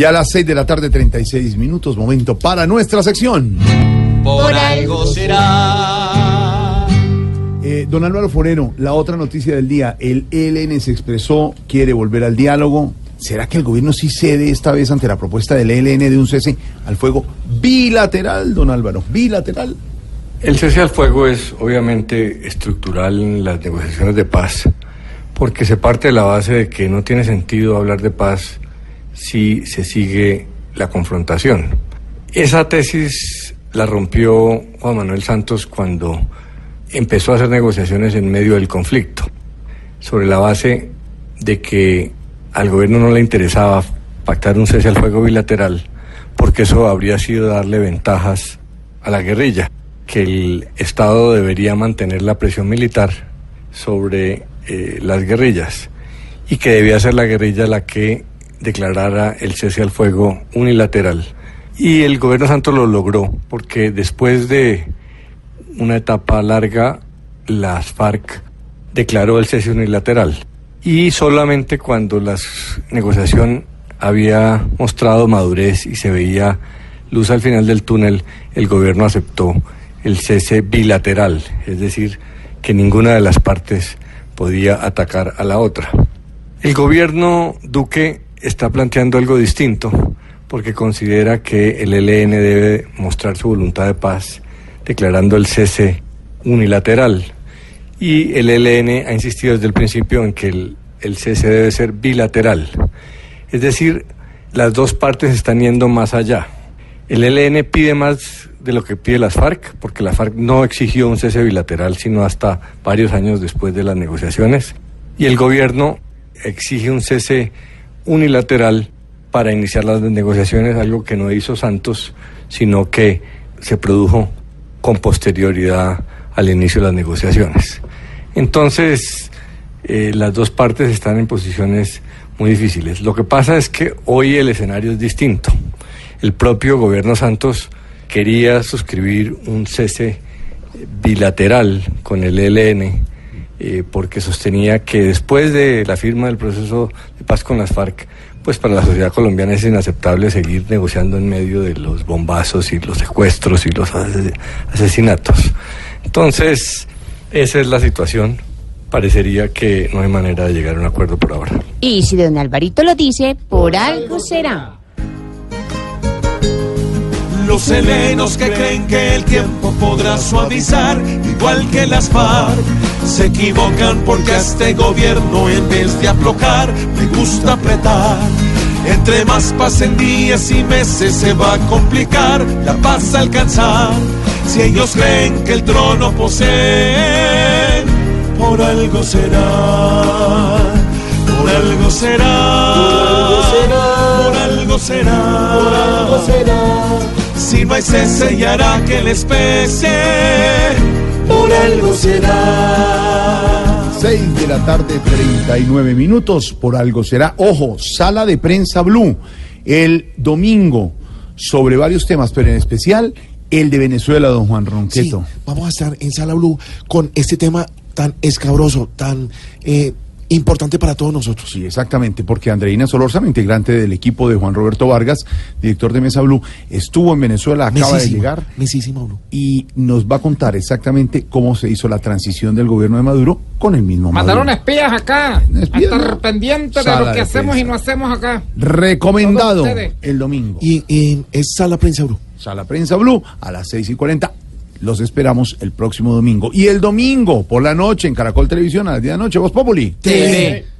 Y a las 6 de la tarde, 36 minutos, momento para nuestra sección. Por algo será. Eh, don Álvaro Forero, la otra noticia del día, el ELN se expresó, quiere volver al diálogo. ¿Será que el gobierno sí cede esta vez ante la propuesta del ELN de un cese al fuego bilateral, don Álvaro? Bilateral. El cese al fuego es obviamente estructural en las negociaciones de paz, porque se parte de la base de que no tiene sentido hablar de paz si se sigue la confrontación. Esa tesis la rompió Juan Manuel Santos cuando empezó a hacer negociaciones en medio del conflicto, sobre la base de que al gobierno no le interesaba pactar un cese al fuego bilateral, porque eso habría sido darle ventajas a la guerrilla, que el Estado debería mantener la presión militar sobre eh, las guerrillas y que debía ser la guerrilla la que declarara el cese al fuego unilateral. Y el gobierno Santos lo logró, porque después de una etapa larga, las FARC declaró el cese unilateral. Y solamente cuando la negociación había mostrado madurez y se veía luz al final del túnel, el gobierno aceptó el cese bilateral, es decir, que ninguna de las partes podía atacar a la otra. El gobierno Duque está planteando algo distinto porque considera que el ELN debe mostrar su voluntad de paz declarando el cese unilateral. Y el ELN ha insistido desde el principio en que el, el cese debe ser bilateral. Es decir, las dos partes están yendo más allá. El ELN pide más de lo que pide las FARC, porque la FARC no exigió un cese bilateral, sino hasta varios años después de las negociaciones. Y el gobierno exige un cese unilateral para iniciar las negociaciones, algo que no hizo Santos, sino que se produjo con posterioridad al inicio de las negociaciones. Entonces, eh, las dos partes están en posiciones muy difíciles. Lo que pasa es que hoy el escenario es distinto. El propio gobierno Santos quería suscribir un cese bilateral con el ELN eh, porque sostenía que después de la firma del proceso de paz con las FARC, pues para la sociedad colombiana es inaceptable seguir negociando en medio de los bombazos y los secuestros y los asesinatos. Entonces, esa es la situación. Parecería que no hay manera de llegar a un acuerdo por ahora. Y si don Alvarito lo dice, por algo será. Los helenos que creen que el tiempo podrá suavizar, igual que las FARC, se equivocan porque a este gobierno en vez de aflojar, le gusta apretar. Entre más pasen días y meses se va a complicar la paz a alcanzar. Si ellos creen que el trono poseen, por algo será, por algo será, por algo será, por algo será. Si no hay cese y hará que les pese, por algo será. 6 de la tarde, 39 minutos, por algo será. Ojo, sala de prensa Blue, el domingo, sobre varios temas, pero en especial el de Venezuela, don Juan Ronqueto. Sí, vamos a estar en Sala Blue con este tema tan escabroso, tan eh, importante para todos nosotros. Sí, exactamente, porque Andreina Solórzano, integrante del equipo de Juan Roberto Vargas, director de Mesa Blue, estuvo en Venezuela, acaba de llegar Mesísima Blue. y nos va a contar exactamente cómo se hizo la transición del gobierno de Maduro con el mismo Mandaron Maduro. espías acá. Espías, a estar ¿no? pendientes de lo de que hacemos y no hacemos acá. Recomendado el domingo. Y eh, es Sala Prensa Blue. Sala Prensa Blue a las 6 y 40. Los esperamos el próximo domingo. Y el domingo por la noche en Caracol Televisión a las 10 de la noche, Voz Populi. TV.